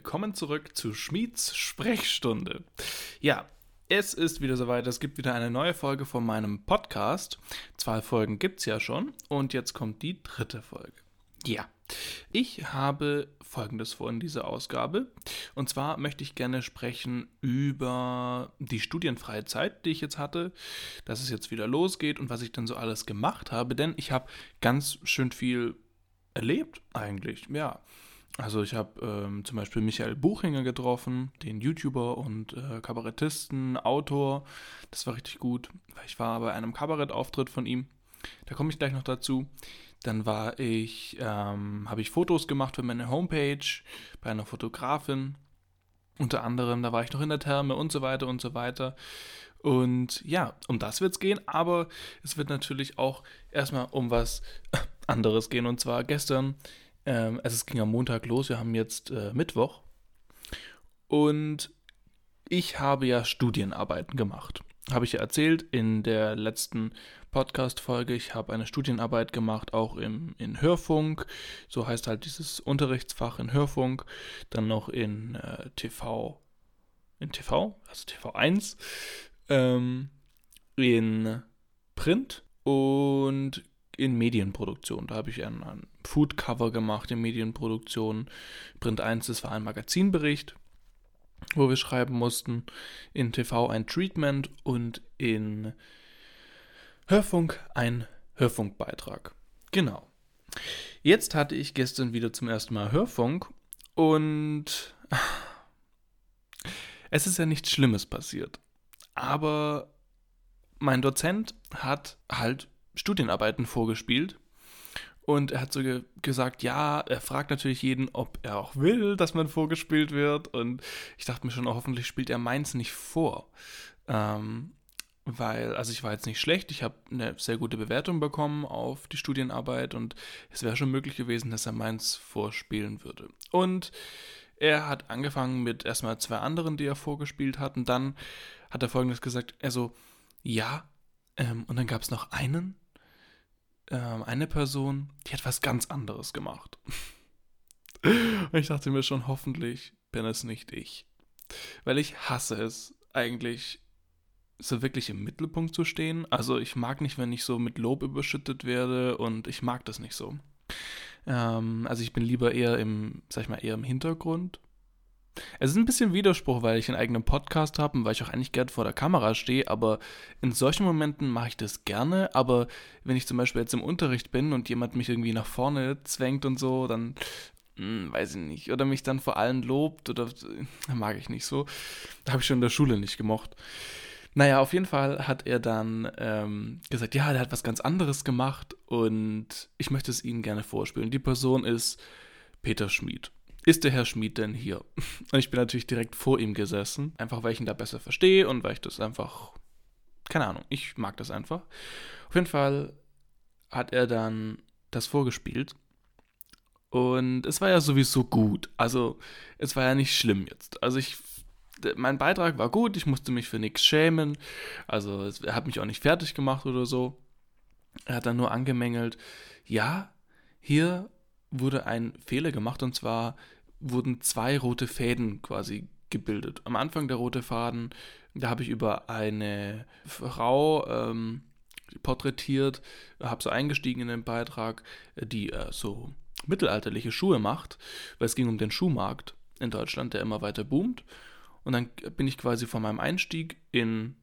willkommen zurück zu Schmieds Sprechstunde. Ja, es ist wieder soweit, es gibt wieder eine neue Folge von meinem Podcast. Zwei Folgen gibt es ja schon und jetzt kommt die dritte Folge. Ja, ich habe Folgendes vor in dieser Ausgabe. Und zwar möchte ich gerne sprechen über die studienfreie Zeit, die ich jetzt hatte, dass es jetzt wieder losgeht und was ich dann so alles gemacht habe. Denn ich habe ganz schön viel erlebt eigentlich, ja. Also ich habe ähm, zum Beispiel Michael Buchinger getroffen, den YouTuber und äh, Kabarettisten, Autor. Das war richtig gut. Ich war bei einem Kabarettauftritt von ihm. Da komme ich gleich noch dazu. Dann war ich, ähm, habe ich Fotos gemacht für meine Homepage bei einer Fotografin. Unter anderem, da war ich noch in der Therme und so weiter und so weiter. Und ja, um das wird es gehen, aber es wird natürlich auch erstmal um was anderes gehen. Und zwar gestern ähm, also es ging am Montag los, wir haben jetzt äh, Mittwoch. Und ich habe ja Studienarbeiten gemacht. Habe ich ja erzählt in der letzten Podcast-Folge. Ich habe eine Studienarbeit gemacht, auch im, in Hörfunk. So heißt halt dieses Unterrichtsfach in Hörfunk. Dann noch in äh, TV. In TV, also TV1. Ähm, in Print und in Medienproduktion. Da habe ich ein, ein Food-Cover gemacht in Medienproduktion. Print 1, das war ein Magazinbericht, wo wir schreiben mussten. In TV ein Treatment und in Hörfunk ein Hörfunkbeitrag. Genau. Jetzt hatte ich gestern wieder zum ersten Mal Hörfunk und es ist ja nichts Schlimmes passiert. Aber mein Dozent hat halt Studienarbeiten vorgespielt. Und er hat so ge gesagt, ja, er fragt natürlich jeden, ob er auch will, dass man vorgespielt wird. Und ich dachte mir schon, oh, hoffentlich spielt er meins nicht vor. Ähm, weil, also ich war jetzt nicht schlecht, ich habe eine sehr gute Bewertung bekommen auf die Studienarbeit und es wäre schon möglich gewesen, dass er meins vorspielen würde. Und er hat angefangen mit erstmal zwei anderen, die er vorgespielt hat. Und dann hat er folgendes gesagt: Also, ja, ähm, und dann gab es noch einen, ähm, eine Person, die hat was ganz anderes gemacht. und ich dachte mir schon, hoffentlich bin es nicht ich. Weil ich hasse es eigentlich so wirklich im Mittelpunkt zu stehen. Also ich mag nicht, wenn ich so mit Lob überschüttet werde und ich mag das nicht so. Ähm, also ich bin lieber eher im, sag ich mal, eher im Hintergrund es ist ein bisschen Widerspruch, weil ich einen eigenen Podcast habe und weil ich auch eigentlich gerne vor der Kamera stehe, aber in solchen Momenten mache ich das gerne. Aber wenn ich zum Beispiel jetzt im Unterricht bin und jemand mich irgendwie nach vorne zwängt und so, dann hm, weiß ich nicht. Oder mich dann vor allem lobt oder mag ich nicht so. Da habe ich schon in der Schule nicht gemocht. Naja, auf jeden Fall hat er dann ähm, gesagt, ja, der hat was ganz anderes gemacht und ich möchte es Ihnen gerne vorspielen. Die Person ist Peter Schmid ist der Herr Schmid denn hier? Und ich bin natürlich direkt vor ihm gesessen, einfach weil ich ihn da besser verstehe und weil ich das einfach, keine Ahnung, ich mag das einfach. Auf jeden Fall hat er dann das vorgespielt und es war ja sowieso gut. Also es war ja nicht schlimm jetzt. Also ich, mein Beitrag war gut, ich musste mich für nichts schämen. Also er hat mich auch nicht fertig gemacht oder so. Er hat dann nur angemängelt, ja, hier wurde ein Fehler gemacht und zwar wurden zwei rote Fäden quasi gebildet. Am Anfang der rote Faden, da habe ich über eine Frau ähm, porträtiert, habe so eingestiegen in den Beitrag, die äh, so mittelalterliche Schuhe macht, weil es ging um den Schuhmarkt in Deutschland, der immer weiter boomt. Und dann bin ich quasi von meinem Einstieg in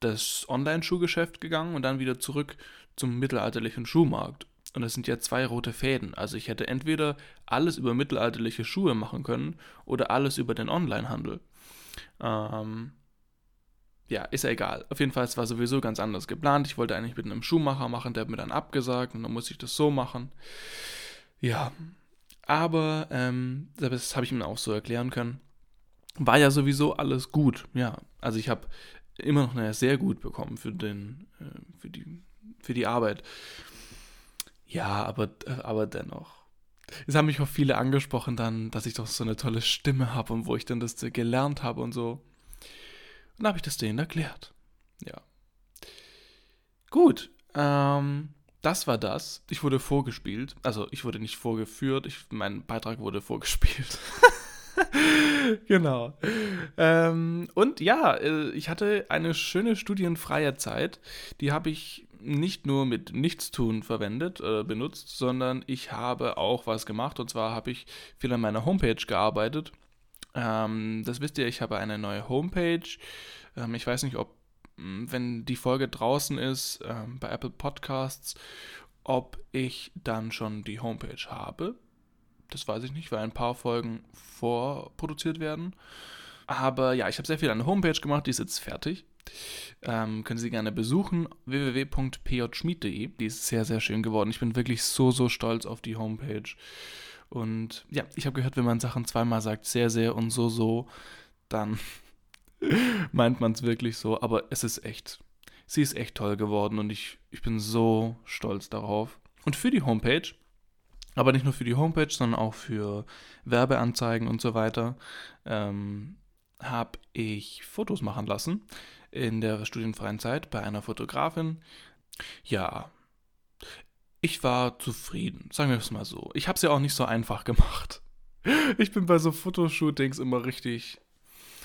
das Online-Schuhgeschäft gegangen und dann wieder zurück zum mittelalterlichen Schuhmarkt. Und das sind ja zwei rote Fäden. Also ich hätte entweder alles über mittelalterliche Schuhe machen können oder alles über den Onlinehandel. Ähm, ja, ist ja egal. Auf jeden Fall, es war sowieso ganz anders geplant. Ich wollte eigentlich mit einem Schuhmacher machen, der hat mir dann abgesagt und dann muss ich das so machen. Ja, aber ähm, das habe ich ihm auch so erklären können. War ja sowieso alles gut. Ja, also ich habe immer noch eine sehr gut bekommen für, den, äh, für, die, für die Arbeit. Ja, aber, aber dennoch. Es haben mich auch viele angesprochen dann, dass ich doch so eine tolle Stimme habe und wo ich dann das gelernt habe und so. Und dann habe ich das denen erklärt. Ja. Gut, ähm, das war das. Ich wurde vorgespielt. Also ich wurde nicht vorgeführt, ich, mein Beitrag wurde vorgespielt. genau. Ähm, und ja, äh, ich hatte eine schöne studienfreie Zeit. Die habe ich nicht nur mit Nichtstun verwendet, äh, benutzt, sondern ich habe auch was gemacht. Und zwar habe ich viel an meiner Homepage gearbeitet. Ähm, das wisst ihr, ich habe eine neue Homepage. Ähm, ich weiß nicht, ob, hm, wenn die Folge draußen ist, ähm, bei Apple Podcasts, ob ich dann schon die Homepage habe. Das weiß ich nicht, weil ein paar Folgen vorproduziert werden. Aber ja, ich habe sehr viel an der Homepage gemacht, die ist jetzt fertig. Ähm, können Sie gerne besuchen, www.pjschmied.de. Die ist sehr, sehr schön geworden. Ich bin wirklich so, so stolz auf die Homepage. Und ja, ich habe gehört, wenn man Sachen zweimal sagt, sehr, sehr und so, so, dann meint man es wirklich so. Aber es ist echt, sie ist echt toll geworden und ich, ich bin so stolz darauf. Und für die Homepage aber nicht nur für die Homepage, sondern auch für Werbeanzeigen und so weiter, ähm, habe ich Fotos machen lassen in der studienfreien Zeit bei einer Fotografin. Ja, ich war zufrieden, sagen wir es mal so. Ich habe es ja auch nicht so einfach gemacht. Ich bin bei so Fotoshootings immer richtig.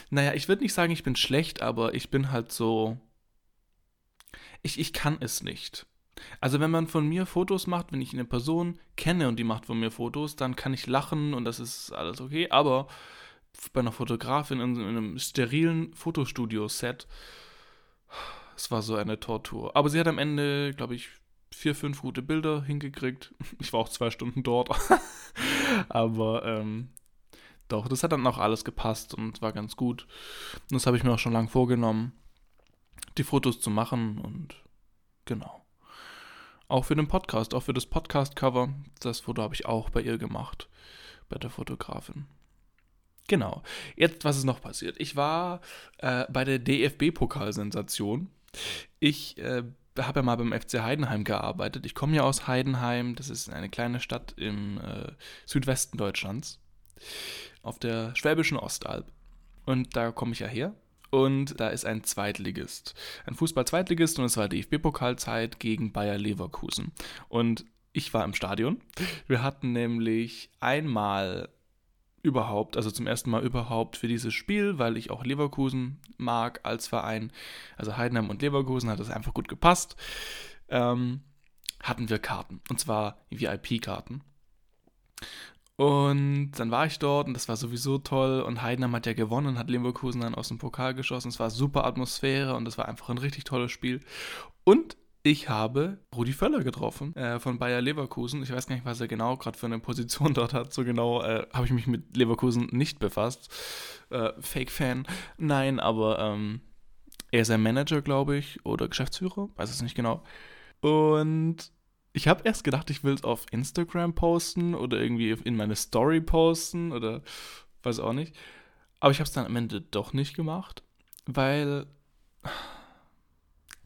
Naja, ich würde nicht sagen, ich bin schlecht, aber ich bin halt so. Ich, ich kann es nicht. Also wenn man von mir Fotos macht, wenn ich eine Person kenne und die macht von mir Fotos, dann kann ich lachen und das ist alles okay. Aber bei einer Fotografin in, einem sterilen Fotostudio-Set, es war so eine Tortur. Aber sie hat am Ende, glaube ich, vier, fünf gute Bilder hingekriegt. Ich war auch zwei Stunden dort. Aber ähm, doch, das hat dann auch alles gepasst und war ganz gut. Und das habe ich mir auch schon lange vorgenommen, die Fotos zu machen und genau. Auch für den Podcast, auch für das Podcast-Cover. Das Foto habe ich auch bei ihr gemacht, bei der Fotografin. Genau. Jetzt, was ist noch passiert? Ich war äh, bei der DFB-Pokalsensation. Ich äh, habe ja mal beim FC Heidenheim gearbeitet. Ich komme ja aus Heidenheim. Das ist eine kleine Stadt im äh, Südwesten Deutschlands. Auf der Schwäbischen Ostalb. Und da komme ich ja her und da ist ein Zweitligist. Ein Fußball-Zweitligist und es war DFB-Pokalzeit gegen Bayer Leverkusen. Und ich war im Stadion. Wir hatten nämlich einmal überhaupt, also zum ersten Mal überhaupt für dieses Spiel, weil ich auch Leverkusen mag als Verein, also Heidenheim und Leverkusen hat das einfach gut gepasst, ähm, hatten wir Karten. Und zwar VIP-Karten. Und dann war ich dort und das war sowieso toll. Und Heidenheim hat ja gewonnen und hat Leverkusen dann aus dem Pokal geschossen. Es war super Atmosphäre und es war einfach ein richtig tolles Spiel. Und ich habe Rudi Völler getroffen äh, von Bayer Leverkusen. Ich weiß gar nicht, was er genau gerade für eine Position dort hat. So genau äh, habe ich mich mit Leverkusen nicht befasst. Äh, Fake-Fan. Nein, aber ähm, er ist ein Manager, glaube ich, oder Geschäftsführer. Weiß es nicht genau. Und ich habe erst gedacht, ich will es auf Instagram posten oder irgendwie in meine Story posten oder weiß auch nicht. Aber ich habe es dann am Ende doch nicht gemacht, weil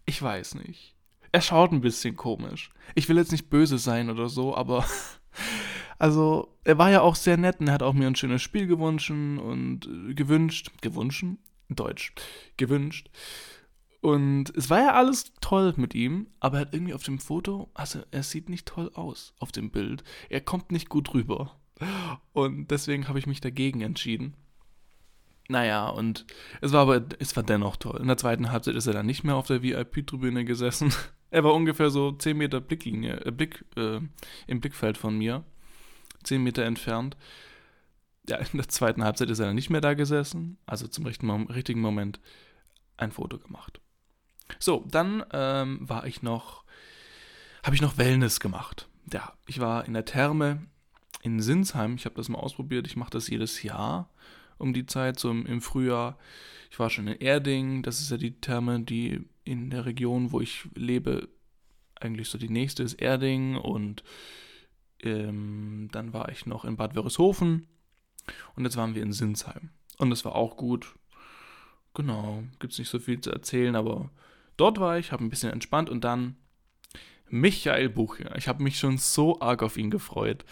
ich weiß nicht. Er schaut ein bisschen komisch. Ich will jetzt nicht böse sein oder so, aber also er war ja auch sehr nett und er hat auch mir ein schönes Spiel gewünscht und äh, gewünscht, gewünscht, Deutsch, gewünscht. Und es war ja alles toll mit ihm, aber er hat irgendwie auf dem Foto, also er sieht nicht toll aus auf dem Bild. Er kommt nicht gut rüber. Und deswegen habe ich mich dagegen entschieden. Naja, und es war aber, es war dennoch toll. In der zweiten Halbzeit ist er dann nicht mehr auf der VIP-Tribüne gesessen. Er war ungefähr so 10 Meter Blicklinie, äh, Blick, äh, im Blickfeld von mir. 10 Meter entfernt. Ja, in der zweiten Halbzeit ist er dann nicht mehr da gesessen. Also zum richtigen Moment ein Foto gemacht. So, dann ähm, war ich noch, habe ich noch Wellness gemacht. Ja, ich war in der Therme in Sinsheim. Ich habe das mal ausprobiert. Ich mache das jedes Jahr um die Zeit, so im, im, Frühjahr. Ich war schon in Erding. Das ist ja die Therme, die in der Region, wo ich lebe, eigentlich so die nächste ist Erding. Und ähm, dann war ich noch in Bad Wörishofen. Und jetzt waren wir in Sinsheim. Und das war auch gut. Genau, gibt es nicht so viel zu erzählen, aber Dort war ich, habe ein bisschen entspannt und dann Michael Bucher. Ich habe mich schon so arg auf ihn gefreut.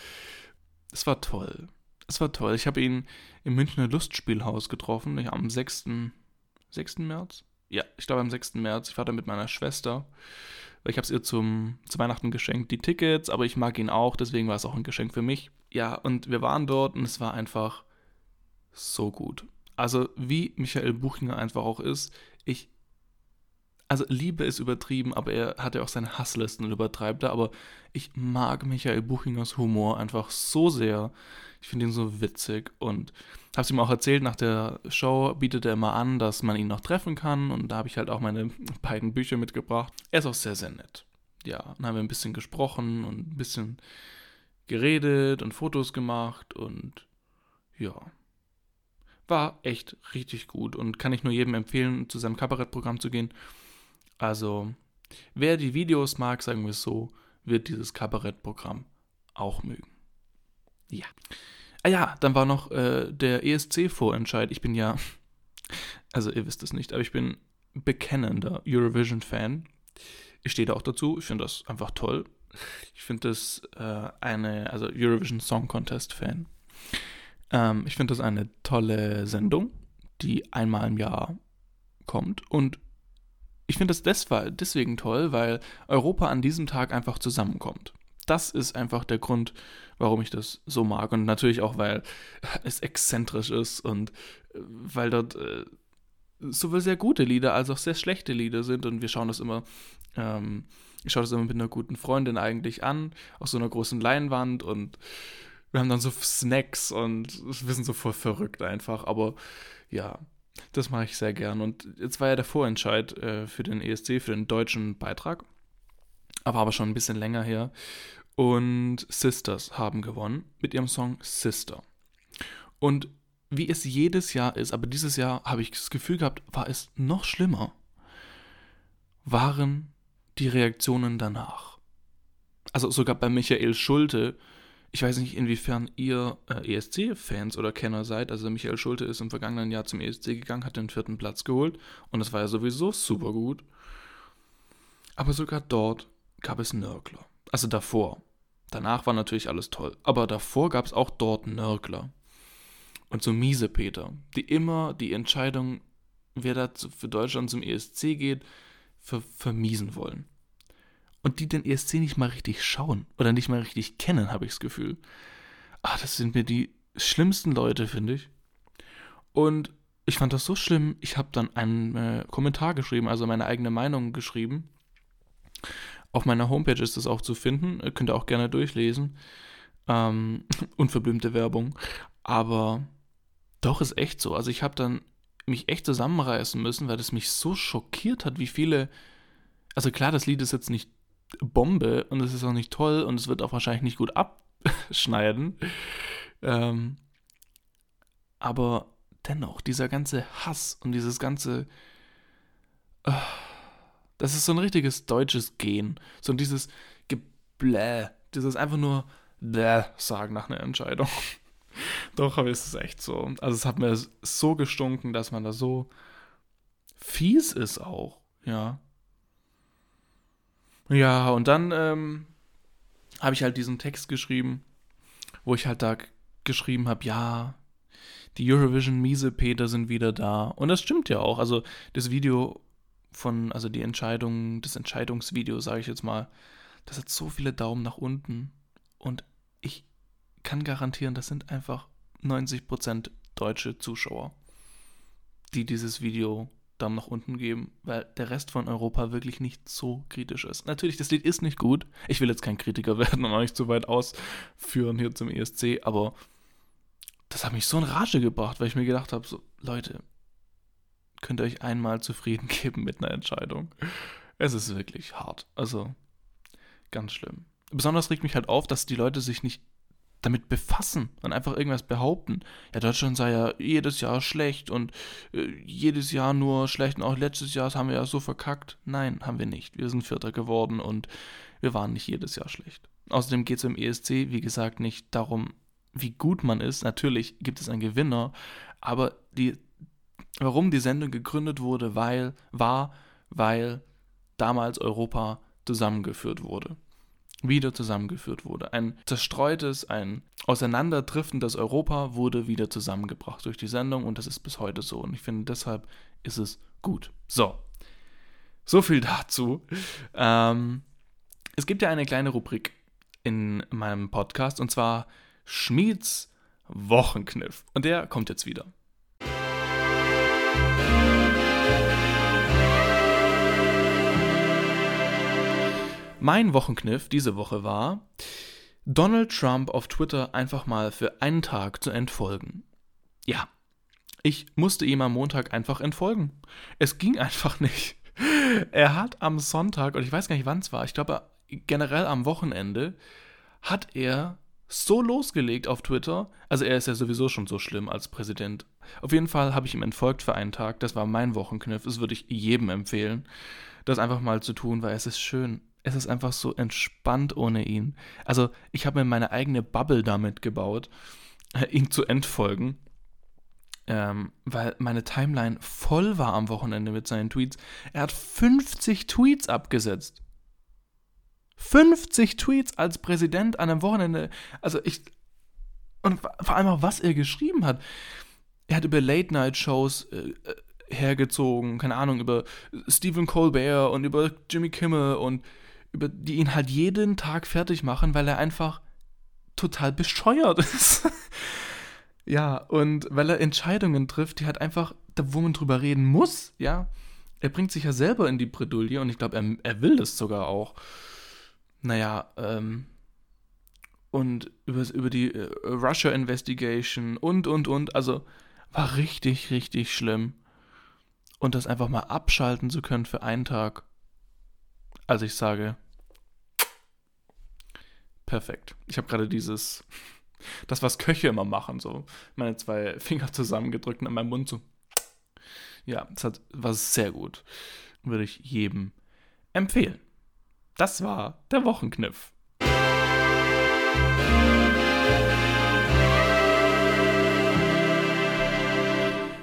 Es war toll. Es war toll. Ich habe ihn im Münchner Lustspielhaus getroffen, am 6. 6. März. Ja, ich glaube am 6. März. Ich war da mit meiner Schwester. Ich habe es ihr zum, zu Weihnachten geschenkt, die Tickets, aber ich mag ihn auch, deswegen war es auch ein Geschenk für mich. Ja, und wir waren dort und es war einfach so gut. Also wie Michael Buchinger einfach auch ist, ich also Liebe ist übertrieben, aber er hat ja auch seine Hasslisten und übertreibt da, aber ich mag Michael Buchingers Humor einfach so sehr. Ich finde ihn so witzig und habe es ihm auch erzählt, nach der Show bietet er immer an, dass man ihn noch treffen kann und da habe ich halt auch meine beiden Bücher mitgebracht. Er ist auch sehr, sehr nett. Ja, dann haben wir ein bisschen gesprochen und ein bisschen geredet und Fotos gemacht und ja, war echt richtig gut und kann ich nur jedem empfehlen, zu seinem Kabarettprogramm zu gehen. Also, wer die Videos mag, sagen wir es so, wird dieses Kabarettprogramm auch mögen. Ja. Ah ja, dann war noch äh, der ESC-Vorentscheid. Ich bin ja, also ihr wisst es nicht, aber ich bin bekennender Eurovision-Fan. Ich stehe da auch dazu. Ich finde das einfach toll. Ich finde das äh, eine, also Eurovision Song Contest-Fan. Ähm, ich finde das eine tolle Sendung, die einmal im Jahr kommt und ich finde das deswegen toll, weil Europa an diesem Tag einfach zusammenkommt. Das ist einfach der Grund, warum ich das so mag. Und natürlich auch, weil es exzentrisch ist und äh, weil dort äh, sowohl sehr gute Lieder als auch sehr schlechte Lieder sind. Und wir schauen das immer, ähm, ich schaue das immer mit einer guten Freundin eigentlich an, auf so einer großen Leinwand und wir haben dann so Snacks und wir sind so voll verrückt einfach. Aber ja, das mache ich sehr gern. Und jetzt war ja der Vorentscheid äh, für den ESC, für den deutschen Beitrag. Aber aber schon ein bisschen länger her. Und Sisters haben gewonnen mit ihrem Song Sister. Und wie es jedes Jahr ist, aber dieses Jahr habe ich das Gefühl gehabt, war es noch schlimmer, waren die Reaktionen danach. Also sogar bei Michael Schulte ich weiß nicht, inwiefern ihr äh, ESC-Fans oder Kenner seid. Also Michael Schulte ist im vergangenen Jahr zum ESC gegangen, hat den vierten Platz geholt und das war ja sowieso super gut. Aber sogar dort gab es Nörgler. Also davor. Danach war natürlich alles toll. Aber davor gab es auch dort Nörgler. Und so miese Peter, die immer die Entscheidung, wer da für Deutschland zum ESC geht, ver vermiesen wollen und die den ESC nicht mal richtig schauen oder nicht mal richtig kennen, habe ich das Gefühl. Ah, das sind mir die schlimmsten Leute, finde ich. Und ich fand das so schlimm, ich habe dann einen äh, Kommentar geschrieben, also meine eigene Meinung geschrieben. Auf meiner Homepage ist das auch zu finden, könnt ihr auch gerne durchlesen. Ähm, unverblümte Werbung. Aber doch ist echt so. Also ich habe dann mich echt zusammenreißen müssen, weil das mich so schockiert hat, wie viele. Also klar, das Lied ist jetzt nicht Bombe und es ist auch nicht toll und es wird auch wahrscheinlich nicht gut abschneiden. Ähm, aber dennoch, dieser ganze Hass und dieses ganze. Uh, das ist so ein richtiges deutsches Gen. So dieses Geblä. Dieses einfach nur Bläh sagen nach einer Entscheidung. Doch, aber es ist echt so. Also, es hat mir so gestunken, dass man da so fies ist auch. Ja. Ja, und dann ähm, habe ich halt diesen Text geschrieben, wo ich halt da geschrieben habe, ja, die Eurovision Miese-Peter sind wieder da. Und das stimmt ja auch. Also das Video von, also die Entscheidung, das Entscheidungsvideo, sage ich jetzt mal, das hat so viele Daumen nach unten. Und ich kann garantieren, das sind einfach 90% deutsche Zuschauer, die dieses Video Daumen nach unten geben, weil der Rest von Europa wirklich nicht so kritisch ist. Natürlich, das Lied ist nicht gut. Ich will jetzt kein Kritiker werden und auch nicht zu weit ausführen hier zum ESC, aber das hat mich so in Rage gebracht, weil ich mir gedacht habe, so, Leute, könnt ihr euch einmal zufrieden geben mit einer Entscheidung. Es ist wirklich hart. Also, ganz schlimm. Besonders regt mich halt auf, dass die Leute sich nicht damit befassen und einfach irgendwas behaupten. Ja, Deutschland sei ja jedes Jahr schlecht und äh, jedes Jahr nur schlecht und auch letztes Jahr haben wir ja so verkackt. Nein, haben wir nicht. Wir sind Vierter geworden und wir waren nicht jedes Jahr schlecht. Außerdem geht es im ESC, wie gesagt, nicht darum, wie gut man ist. Natürlich gibt es einen Gewinner, aber die, warum die Sendung gegründet wurde, weil, war, weil damals Europa zusammengeführt wurde wieder zusammengeführt wurde. Ein zerstreutes, ein auseinanderdriftendes Europa wurde wieder zusammengebracht durch die Sendung und das ist bis heute so. Und ich finde, deshalb ist es gut. So, so viel dazu. Ähm, es gibt ja eine kleine Rubrik in meinem Podcast und zwar Schmieds Wochenkniff. Und der kommt jetzt wieder. Mein Wochenkniff diese Woche war, Donald Trump auf Twitter einfach mal für einen Tag zu entfolgen. Ja, ich musste ihm am Montag einfach entfolgen. Es ging einfach nicht. Er hat am Sonntag, und ich weiß gar nicht, wann es war, ich glaube generell am Wochenende, hat er so losgelegt auf Twitter. Also er ist ja sowieso schon so schlimm als Präsident. Auf jeden Fall habe ich ihm entfolgt für einen Tag. Das war mein Wochenkniff. Das würde ich jedem empfehlen, das einfach mal zu tun, weil es ist schön es ist einfach so entspannt ohne ihn. Also ich habe mir meine eigene Bubble damit gebaut, äh, ihn zu entfolgen. Ähm, weil meine Timeline voll war am Wochenende mit seinen Tweets. Er hat 50 Tweets abgesetzt. 50 Tweets als Präsident an einem Wochenende. Also ich. Und vor allem auch, was er geschrieben hat. Er hat über Late-Night-Shows äh, äh hergezogen, keine Ahnung, über Stephen Colbert und über Jimmy Kimmel und über die ihn halt jeden Tag fertig machen, weil er einfach total bescheuert ist. ja, und weil er Entscheidungen trifft, die halt einfach, wo man drüber reden muss, ja. Er bringt sich ja selber in die Bredouille und ich glaube, er, er will das sogar auch. Naja, ähm, und über, über die äh, Russia Investigation und, und, und. Also war richtig, richtig schlimm. Und das einfach mal abschalten zu können für einen Tag. Also ich sage, perfekt. Ich habe gerade dieses, das, was Köche immer machen, so meine zwei Finger zusammengedrückt und an meinem Mund so. Ja, das hat, war sehr gut. Würde ich jedem empfehlen. Das war der Wochenkniff.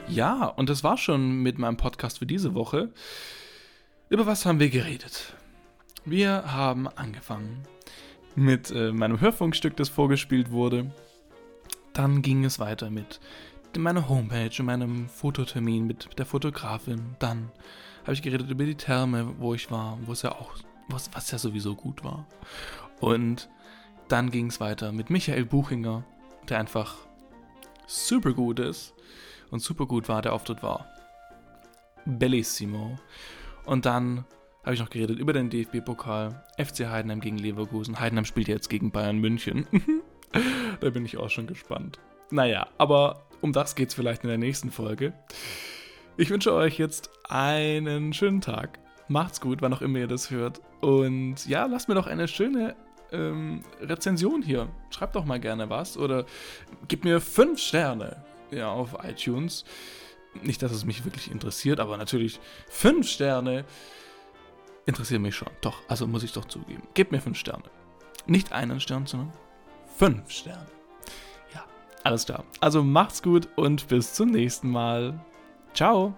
Ja, und das war schon mit meinem Podcast für diese Woche. Über was haben wir geredet? Wir haben angefangen mit äh, meinem Hörfunkstück, das vorgespielt wurde. Dann ging es weiter mit meiner Homepage und meinem Fototermin mit der Fotografin. Dann habe ich geredet über die Therme, wo ich war, wo es ja auch, was, was ja sowieso gut war. Und dann ging es weiter mit Michael Buchinger, der einfach super gut ist und super gut war, der Auftritt war. Bellissimo. Und dann habe ich noch geredet über den DFB-Pokal. FC Heidenheim gegen Leverkusen. Heidenheim spielt jetzt gegen Bayern München. da bin ich auch schon gespannt. Naja, aber um das geht es vielleicht in der nächsten Folge. Ich wünsche euch jetzt einen schönen Tag. Macht's gut, wann auch immer ihr das hört. Und ja, lasst mir doch eine schöne ähm, Rezension hier. Schreibt doch mal gerne was oder gebt mir fünf Sterne ja, auf iTunes. Nicht, dass es mich wirklich interessiert, aber natürlich fünf Sterne interessiert mich schon. Doch, also muss ich doch zugeben. Gebt mir fünf Sterne. Nicht einen Stern, sondern fünf Sterne. Ja, alles klar. Also macht's gut und bis zum nächsten Mal. Ciao.